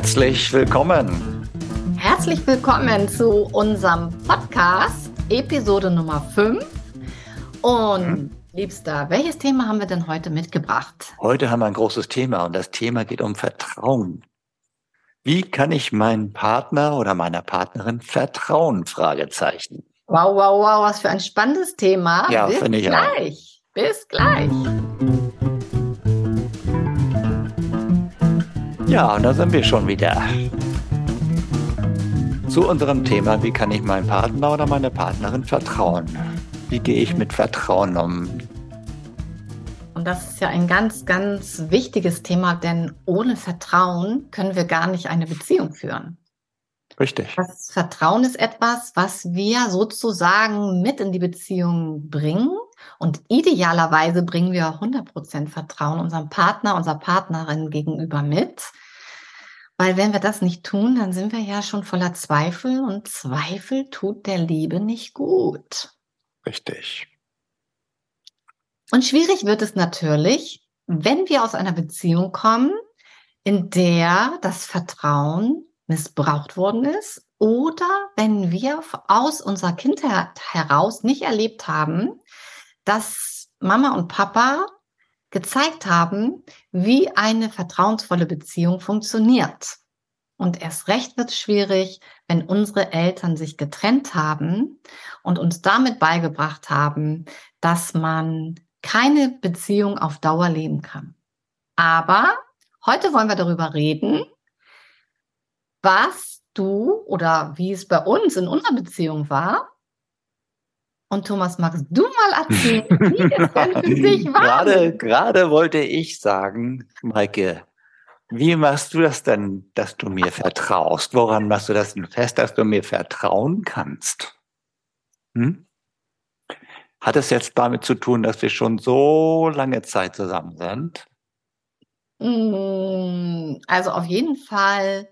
Herzlich willkommen. Herzlich willkommen zu unserem Podcast, Episode Nummer 5. Und hm. Liebster, welches Thema haben wir denn heute mitgebracht? Heute haben wir ein großes Thema und das Thema geht um Vertrauen. Wie kann ich meinem Partner oder meiner Partnerin vertrauen? Fragezeichen. Wow, wow, wow, was für ein spannendes Thema. Ja, finde ich gleich. Auch. Bis gleich. Ja, und da sind wir schon wieder. Zu unserem Thema, wie kann ich meinem Partner oder meiner Partnerin vertrauen? Wie gehe ich mit Vertrauen um? Und das ist ja ein ganz, ganz wichtiges Thema, denn ohne Vertrauen können wir gar nicht eine Beziehung führen. Richtig. Das Vertrauen ist etwas, was wir sozusagen mit in die Beziehung bringen. Und idealerweise bringen wir 100% Vertrauen unserem Partner, unserer Partnerin gegenüber mit. Weil wenn wir das nicht tun, dann sind wir ja schon voller Zweifel und Zweifel tut der Liebe nicht gut. Richtig. Und schwierig wird es natürlich, wenn wir aus einer Beziehung kommen, in der das Vertrauen missbraucht worden ist oder wenn wir aus unserer Kindheit heraus nicht erlebt haben, dass Mama und Papa gezeigt haben, wie eine vertrauensvolle Beziehung funktioniert. Und erst recht wird es schwierig, wenn unsere Eltern sich getrennt haben und uns damit beigebracht haben, dass man keine Beziehung auf Dauer leben kann. Aber heute wollen wir darüber reden, was du oder wie es bei uns in unserer Beziehung war und Thomas, magst du mal erzählen, wie es denn für dich war? Gerade, gerade wollte ich sagen, Maike, wie machst du das denn, dass du mir vertraust? Woran machst du das denn fest, dass du mir vertrauen kannst? Hm? Hat es jetzt damit zu tun, dass wir schon so lange Zeit zusammen sind? Hm, also auf jeden Fall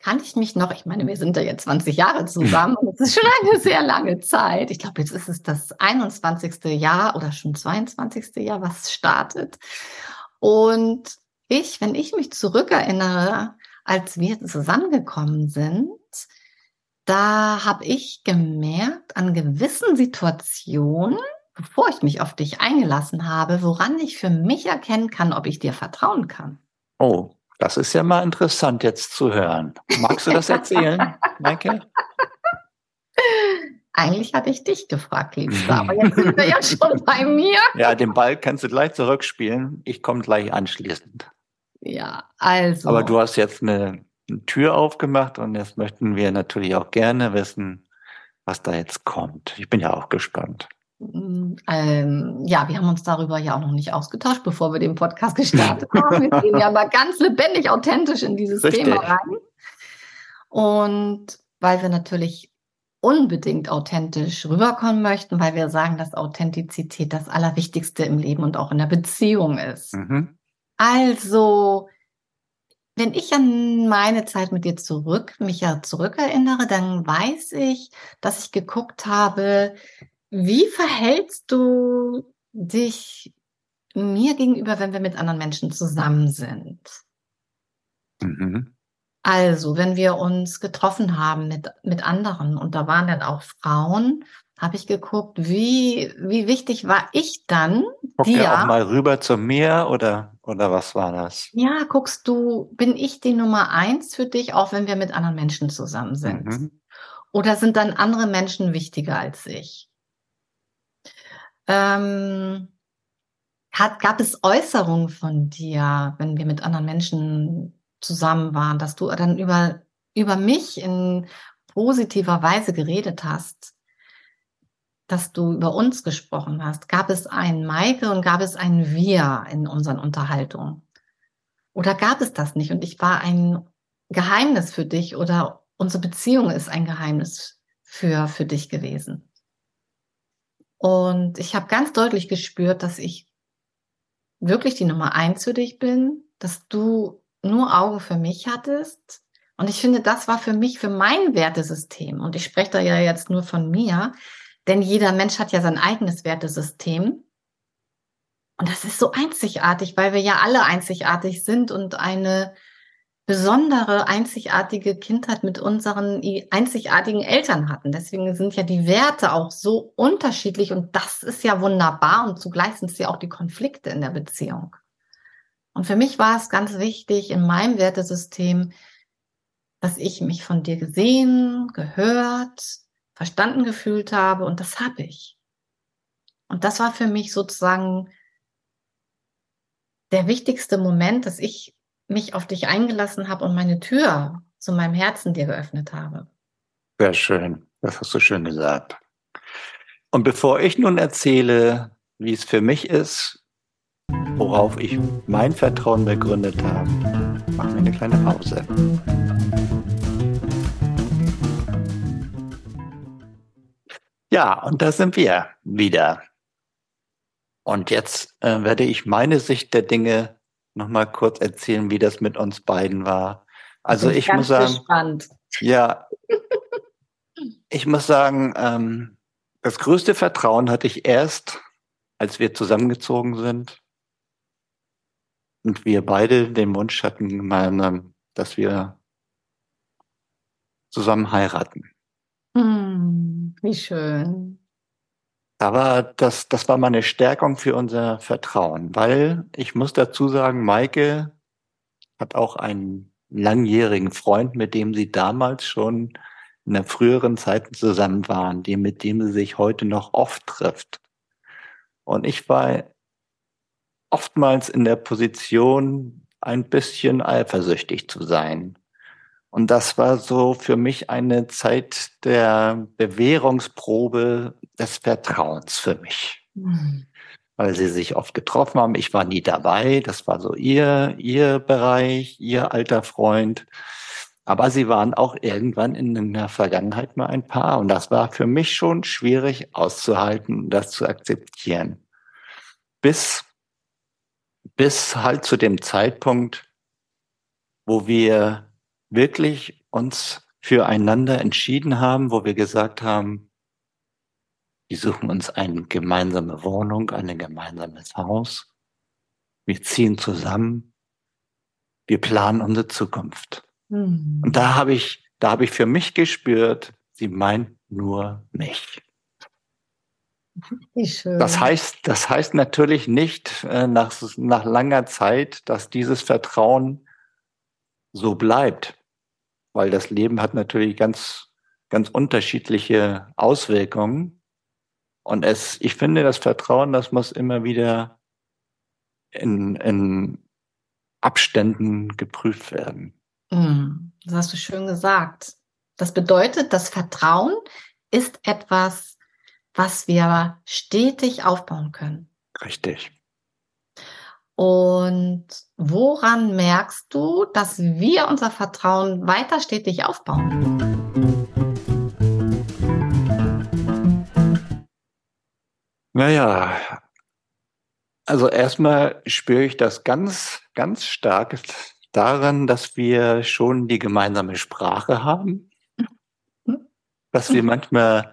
kann ich mich noch, ich meine, wir sind ja jetzt 20 Jahre zusammen und es ist schon eine sehr lange Zeit. Ich glaube, jetzt ist es das 21. Jahr oder schon 22. Jahr, was startet. Und ich, wenn ich mich zurückerinnere, als wir zusammengekommen sind, da habe ich gemerkt, an gewissen Situationen, bevor ich mich auf dich eingelassen habe, woran ich für mich erkennen kann, ob ich dir vertrauen kann. Oh, das ist ja mal interessant jetzt zu hören. Magst du das erzählen, Maike? Eigentlich hatte ich dich gefragt, Liebster, aber jetzt sind wir ja schon bei mir. Ja, den Ball kannst du gleich zurückspielen. Ich komme gleich anschließend. Ja, also. Aber du hast jetzt eine, eine Tür aufgemacht und jetzt möchten wir natürlich auch gerne wissen, was da jetzt kommt. Ich bin ja auch gespannt. Ähm, ja, wir haben uns darüber ja auch noch nicht ausgetauscht, bevor wir den Podcast gestartet haben. Wir gehen ja mal ganz lebendig, authentisch in dieses Richtig. Thema rein. Und weil wir natürlich unbedingt authentisch rüberkommen möchten, weil wir sagen, dass Authentizität das Allerwichtigste im Leben und auch in der Beziehung ist. Mhm. Also, wenn ich an meine Zeit mit dir zurück, mich ja zurückerinnere, dann weiß ich, dass ich geguckt habe, wie verhältst du dich mir gegenüber, wenn wir mit anderen Menschen zusammen sind? Mhm. Also, wenn wir uns getroffen haben mit, mit anderen und da waren dann auch Frauen, habe ich geguckt, wie, wie wichtig war ich dann? Guck dir auch mal rüber zu mir oder, oder was war das? Ja, guckst du, bin ich die Nummer eins für dich, auch wenn wir mit anderen Menschen zusammen sind? Mhm. Oder sind dann andere Menschen wichtiger als ich? Ähm, hat, gab es Äußerungen von dir, wenn wir mit anderen Menschen zusammen waren, dass du dann über, über mich in positiver Weise geredet hast, dass du über uns gesprochen hast? Gab es ein Maike und gab es ein Wir in unseren Unterhaltungen? Oder gab es das nicht und ich war ein Geheimnis für dich oder unsere Beziehung ist ein Geheimnis für, für dich gewesen? Und ich habe ganz deutlich gespürt, dass ich wirklich die Nummer eins für dich bin, dass du nur Augen für mich hattest. Und ich finde, das war für mich, für mein Wertesystem. Und ich spreche da ja jetzt nur von mir, denn jeder Mensch hat ja sein eigenes Wertesystem. Und das ist so einzigartig, weil wir ja alle einzigartig sind und eine besondere, einzigartige Kindheit mit unseren einzigartigen Eltern hatten. Deswegen sind ja die Werte auch so unterschiedlich und das ist ja wunderbar und zugleich sind es ja auch die Konflikte in der Beziehung. Und für mich war es ganz wichtig in meinem Wertesystem, dass ich mich von dir gesehen, gehört, verstanden gefühlt habe und das habe ich. Und das war für mich sozusagen der wichtigste Moment, dass ich mich auf dich eingelassen habe und meine Tür zu meinem Herzen dir geöffnet habe. Sehr schön. Das hast du schön gesagt. Und bevor ich nun erzähle, wie es für mich ist, worauf ich mein Vertrauen begründet habe, machen wir eine kleine Pause. Ja, und da sind wir wieder. Und jetzt äh, werde ich meine Sicht der Dinge nochmal kurz erzählen, wie das mit uns beiden war. Also ich muss sagen, gespannt. ja, ich muss sagen, ähm, das größte Vertrauen hatte ich erst, als wir zusammengezogen sind und wir beide den Wunsch hatten, gemeinsam, dass wir zusammen heiraten. Mm, wie schön. Aber das, das war meine Stärkung für unser Vertrauen, weil ich muss dazu sagen, Maike hat auch einen langjährigen Freund, mit dem sie damals schon in der früheren Zeiten zusammen waren, die, mit dem sie sich heute noch oft trifft. Und ich war oftmals in der Position, ein bisschen eifersüchtig zu sein. Und das war so für mich eine Zeit der Bewährungsprobe des Vertrauens für mich. Mhm. Weil sie sich oft getroffen haben. Ich war nie dabei. Das war so ihr, ihr Bereich, ihr alter Freund. Aber sie waren auch irgendwann in der Vergangenheit mal ein Paar. Und das war für mich schon schwierig auszuhalten und das zu akzeptieren. Bis, bis halt zu dem Zeitpunkt, wo wir wirklich uns füreinander entschieden haben, wo wir gesagt haben, wir suchen uns eine gemeinsame Wohnung, ein gemeinsames Haus. Wir ziehen zusammen. Wir planen unsere Zukunft. Mhm. Und da habe ich, da habe ich für mich gespürt, sie meint nur mich. Das heißt, das heißt natürlich nicht äh, nach, nach langer Zeit, dass dieses Vertrauen so bleibt weil das Leben hat natürlich ganz, ganz unterschiedliche Auswirkungen. Und es, ich finde, das Vertrauen, das muss immer wieder in, in Abständen geprüft werden. Mm, das hast du schön gesagt. Das bedeutet, das Vertrauen ist etwas, was wir stetig aufbauen können. Richtig. Und woran merkst du, dass wir unser Vertrauen weiter stetig aufbauen? Naja, also erstmal spüre ich das ganz, ganz stark daran, dass wir schon die gemeinsame Sprache haben, dass wir manchmal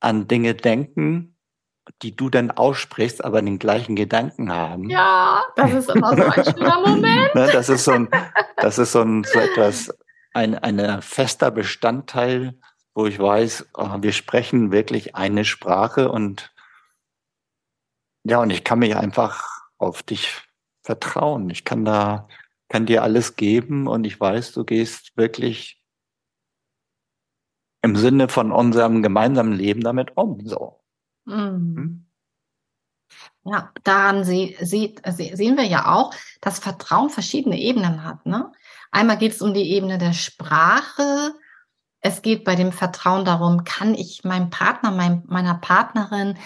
an Dinge denken, die du dann aussprichst, aber den gleichen Gedanken haben. Ja, das ist immer so ein schöner Moment. ne, das ist so ein, das ist so, ein, so etwas, ein, ein fester Bestandteil, wo ich weiß, oh, wir sprechen wirklich eine Sprache und ja, und ich kann mich einfach auf dich vertrauen. Ich kann da, kann dir alles geben und ich weiß, du gehst wirklich im Sinne von unserem gemeinsamen Leben damit um. So. Mhm. Hm? Ja, daran sie, sie, sehen wir ja auch, dass Vertrauen verschiedene Ebenen hat. Ne? Einmal geht es um die Ebene der Sprache. Es geht bei dem Vertrauen darum, kann ich meinem Partner, mein, meiner Partnerin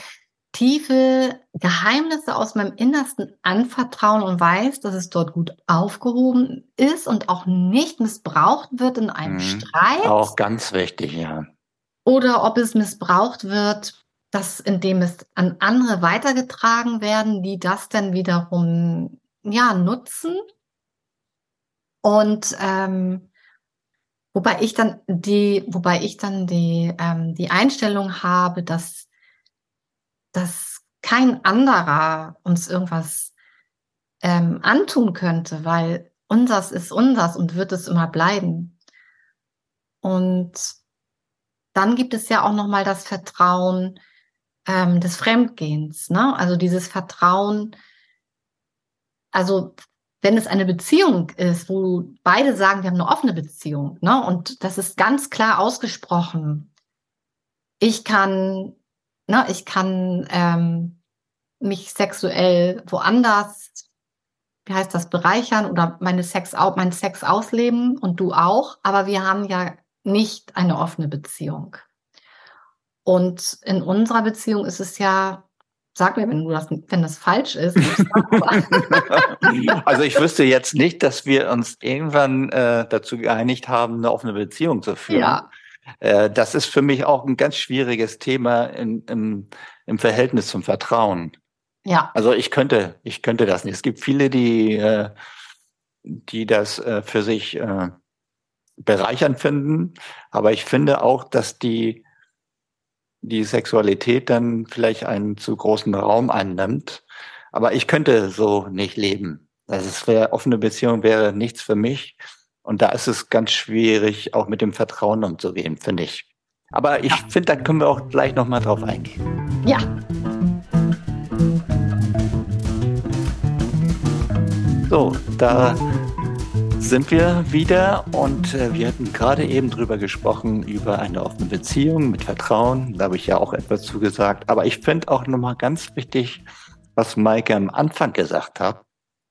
tiefe Geheimnisse aus meinem Innersten anvertrauen und weiß, dass es dort gut aufgehoben ist und auch nicht missbraucht wird in einem mhm. Streit. Auch ganz wichtig, ja. Oder ob es missbraucht wird dass indem es an andere weitergetragen werden, die das dann wiederum ja nutzen und ähm, wobei ich dann die wobei ich dann die ähm, die Einstellung habe, dass dass kein anderer uns irgendwas ähm, antun könnte, weil Unsers ist unsers und wird es immer bleiben. Und dann gibt es ja auch noch mal das Vertrauen ähm, des Fremdgehens, ne? Also dieses Vertrauen, also wenn es eine Beziehung ist, wo beide sagen, wir haben eine offene Beziehung, ne? Und das ist ganz klar ausgesprochen. Ich kann, ne, ich kann ähm, mich sexuell woanders, wie heißt das, bereichern oder meine Sex, meinen Sex ausleben und du auch, aber wir haben ja nicht eine offene Beziehung. Und in unserer Beziehung ist es ja Sag mir, wenn du das, wenn das falsch ist. also ich wüsste jetzt nicht, dass wir uns irgendwann äh, dazu geeinigt haben, eine offene Beziehung zu führen. Ja. Äh, das ist für mich auch ein ganz schwieriges Thema in, im, im Verhältnis zum Vertrauen. Ja. Also ich könnte, ich könnte das nicht. Es gibt viele, die, äh, die das äh, für sich äh, bereichern finden, aber ich finde auch, dass die die Sexualität dann vielleicht einen zu großen Raum einnimmt. Aber ich könnte so nicht leben. Also es wäre offene Beziehung wäre nichts für mich. Und da ist es ganz schwierig, auch mit dem Vertrauen umzugehen, finde ich. Aber ich ja. finde, da können wir auch gleich nochmal drauf eingehen. Ja. So, da sind wir wieder und äh, wir hatten gerade eben drüber gesprochen, über eine offene Beziehung mit Vertrauen. Da habe ich ja auch etwas zugesagt. Aber ich finde auch nochmal ganz wichtig, was Maike am Anfang gesagt hat,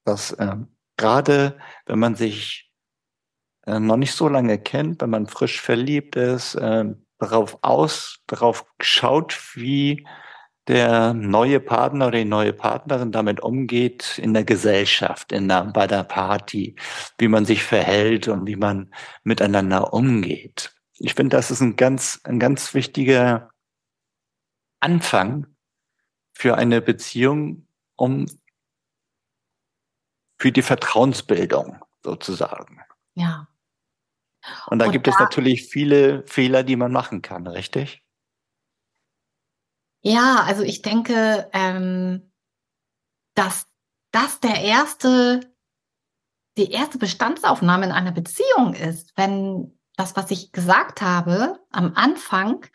dass äh, gerade wenn man sich äh, noch nicht so lange kennt, wenn man frisch verliebt ist, äh, darauf aus, darauf schaut, wie der neue Partner oder die neue Partnerin damit umgeht in der Gesellschaft, in der, bei der Party, wie man sich verhält und wie man miteinander umgeht. Ich finde, das ist ein ganz, ein ganz wichtiger Anfang für eine Beziehung, um für die Vertrauensbildung sozusagen. Ja. Und da und gibt da, es natürlich viele Fehler, die man machen kann, richtig? Ja, also ich denke, ähm, dass das der erste, die erste Bestandsaufnahme in einer Beziehung ist, wenn das, was ich gesagt habe am Anfang,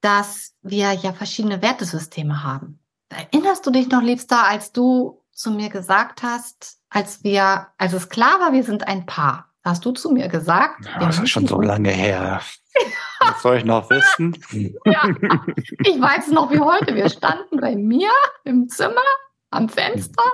dass wir ja verschiedene Wertesysteme haben. Erinnerst du dich noch, Liebster, als du zu mir gesagt hast, als wir, als es klar war, wir sind ein Paar, hast du zu mir gesagt? Ja, das ist schon so lange her. Was soll ich noch wissen? ja, ich weiß noch wie heute. Wir standen bei mir im Zimmer am Fenster.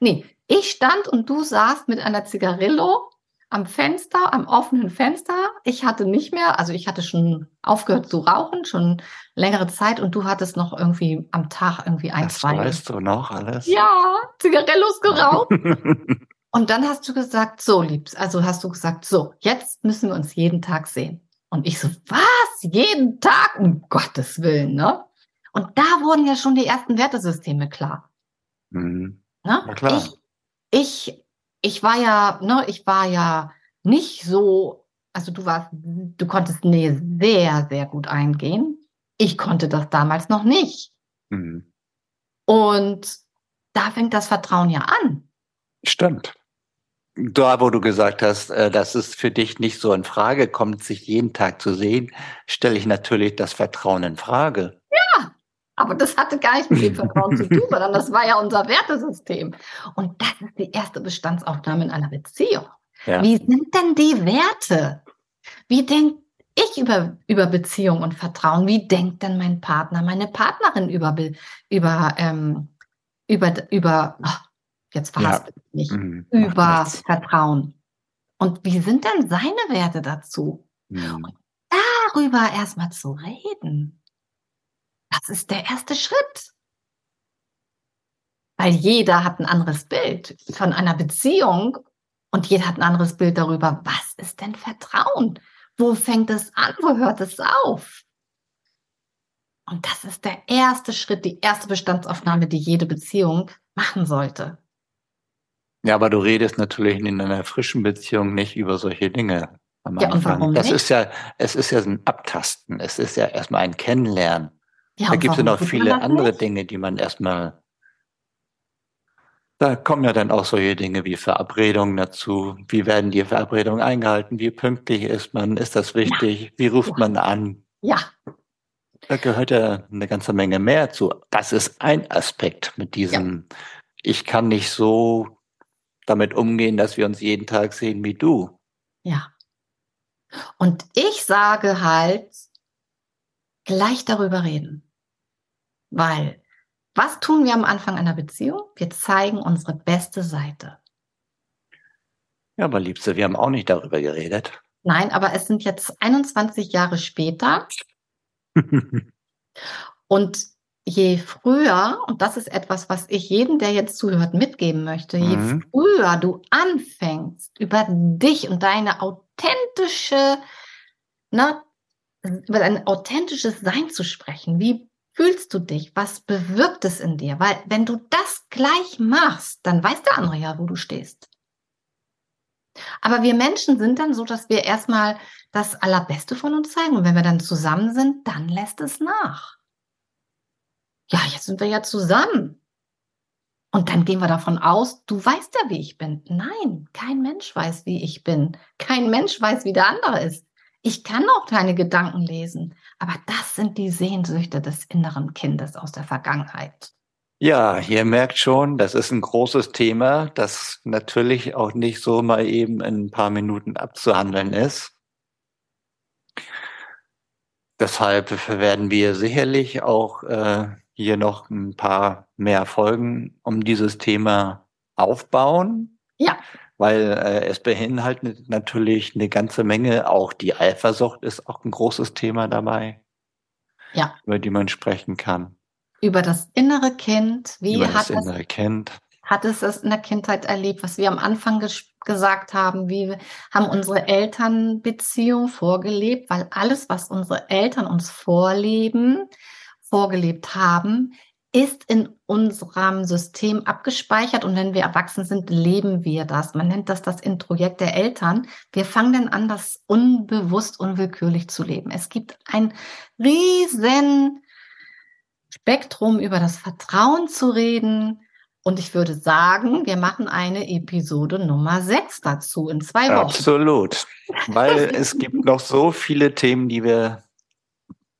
Nee, ich stand und du saßt mit einer Zigarillo am Fenster, am offenen Fenster. Ich hatte nicht mehr, also ich hatte schon aufgehört zu rauchen, schon längere Zeit und du hattest noch irgendwie am Tag irgendwie ein, das zwei. Weißt du noch alles? Ja, Zigarillos geraucht. und dann hast du gesagt, so liebs, also hast du gesagt, so, jetzt müssen wir uns jeden Tag sehen. Und ich so, was? Jeden Tag? Um Gottes Willen, ne? Und da wurden ja schon die ersten Wertesysteme klar. Mhm. Ne? Ja, klar. Ich, ich, ich war ja, ne, ich war ja nicht so, also du warst, du konntest Nähe sehr, sehr gut eingehen. Ich konnte das damals noch nicht. Mhm. Und da fängt das Vertrauen ja an. Stimmt. Da, wo du gesagt hast, äh, dass es für dich nicht so in Frage kommt, sich jeden Tag zu sehen, stelle ich natürlich das Vertrauen in Frage. Ja, aber das hatte gar nicht mit dem Vertrauen zu tun, sondern das war ja unser Wertesystem. Und das ist die erste Bestandsaufnahme in einer Beziehung. Ja. Wie sind denn die Werte? Wie denkt ich über, über Beziehung und Vertrauen? Wie denkt denn mein Partner, meine Partnerin über, über, ähm, über, über, oh, jetzt verhaspelt ja. mich, mhm. über Vertrauen. Und wie sind denn seine Werte dazu? Mhm. Und darüber erstmal zu reden, das ist der erste Schritt. Weil jeder hat ein anderes Bild von einer Beziehung und jeder hat ein anderes Bild darüber, was ist denn Vertrauen? Wo fängt es an? Wo hört es auf? Und das ist der erste Schritt, die erste Bestandsaufnahme, die jede Beziehung machen sollte. Ja, aber du redest natürlich in einer frischen Beziehung nicht über solche Dinge. Am ja, und warum das nicht? ist ja, es ist ja ein Abtasten. Es ist ja erstmal ein Kennenlernen. Ja, da gibt es ja noch viele andere nicht? Dinge, die man erstmal Da kommen ja dann auch solche Dinge wie Verabredungen dazu. Wie werden die Verabredungen eingehalten? Wie pünktlich ist man? Ist das wichtig? Ja. Wie ruft ja. man an? Ja. Da gehört ja eine ganze Menge mehr zu. Das ist ein Aspekt mit diesem, ich kann nicht so damit umgehen, dass wir uns jeden Tag sehen wie du. Ja. Und ich sage halt, gleich darüber reden. Weil, was tun wir am Anfang einer Beziehung? Wir zeigen unsere beste Seite. Ja, aber Liebste, wir haben auch nicht darüber geredet. Nein, aber es sind jetzt 21 Jahre später. und je früher, und das ist etwas, was ich jedem, der jetzt zuhört, mitgeben möchte, je mhm. früher du anfängst, über dich und deine authentische, ne, über dein authentisches Sein zu sprechen, wie fühlst du dich? Was bewirkt es in dir? Weil wenn du das gleich machst, dann weiß der andere ja, wo du stehst. Aber wir Menschen sind dann so, dass wir erstmal das Allerbeste von uns zeigen. Und wenn wir dann zusammen sind, dann lässt es nach. Ja, jetzt sind wir ja zusammen. Und dann gehen wir davon aus, du weißt ja, wie ich bin. Nein, kein Mensch weiß, wie ich bin. Kein Mensch weiß, wie der andere ist. Ich kann auch keine Gedanken lesen. Aber das sind die Sehnsüchte des inneren Kindes aus der Vergangenheit. Ja, ihr merkt schon, das ist ein großes Thema, das natürlich auch nicht so mal eben in ein paar Minuten abzuhandeln ist. Deshalb werden wir sicherlich auch äh, hier noch ein paar mehr Folgen um dieses Thema aufbauen. Ja. Weil äh, es beinhaltet natürlich eine ganze Menge. Auch die Eifersucht ist auch ein großes Thema dabei. Ja. Über die man sprechen kann über das innere Kind. Wie über hat das innere es, Kind. Hat es es in der Kindheit erlebt, was wir am Anfang gesagt haben? Wie haben unsere Eltern Beziehung vorgelebt? Weil alles, was unsere Eltern uns vorleben, vorgelebt haben, ist in unserem System abgespeichert und wenn wir erwachsen sind, leben wir das. Man nennt das das Introjekt der Eltern. Wir fangen dann an, das unbewusst, unwillkürlich zu leben. Es gibt ein riesen Spektrum über das Vertrauen zu reden. Und ich würde sagen, wir machen eine Episode Nummer 6 dazu in zwei Wochen. Absolut. Weil es gibt noch so viele Themen, die wir,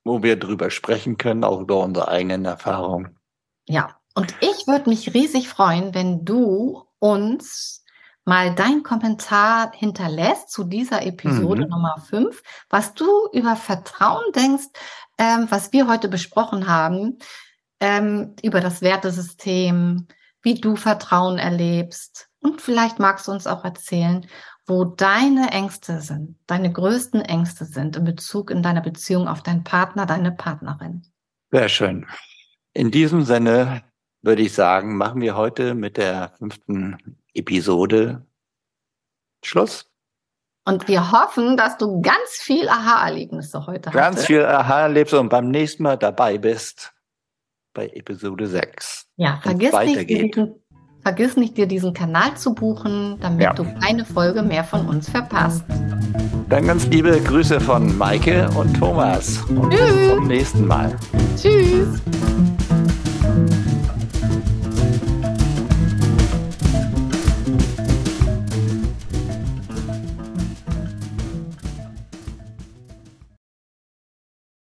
wo wir drüber sprechen können, auch über unsere eigenen Erfahrungen. Ja, und ich würde mich riesig freuen, wenn du uns mal deinen Kommentar hinterlässt zu dieser Episode mhm. Nummer 5, was du über Vertrauen denkst, ähm, was wir heute besprochen haben, ähm, über das Wertesystem, wie du Vertrauen erlebst. Und vielleicht magst du uns auch erzählen, wo deine Ängste sind, deine größten Ängste sind in Bezug in deiner Beziehung auf deinen Partner, deine Partnerin. Sehr schön. In diesem Sinne würde ich sagen, machen wir heute mit der fünften Episode Schluss. Und wir hoffen, dass du ganz viel Aha-Erlebnisse heute hast. Ganz viel Aha-Erlebnisse und beim nächsten Mal dabei bist bei Episode 6. Ja, vergiss nicht, diesen, vergiss nicht, dir diesen Kanal zu buchen, damit ja. du keine Folge mehr von uns verpasst. Dann ganz liebe Grüße von Maike und Thomas. Und Tschüss. bis zum nächsten Mal. Tschüss.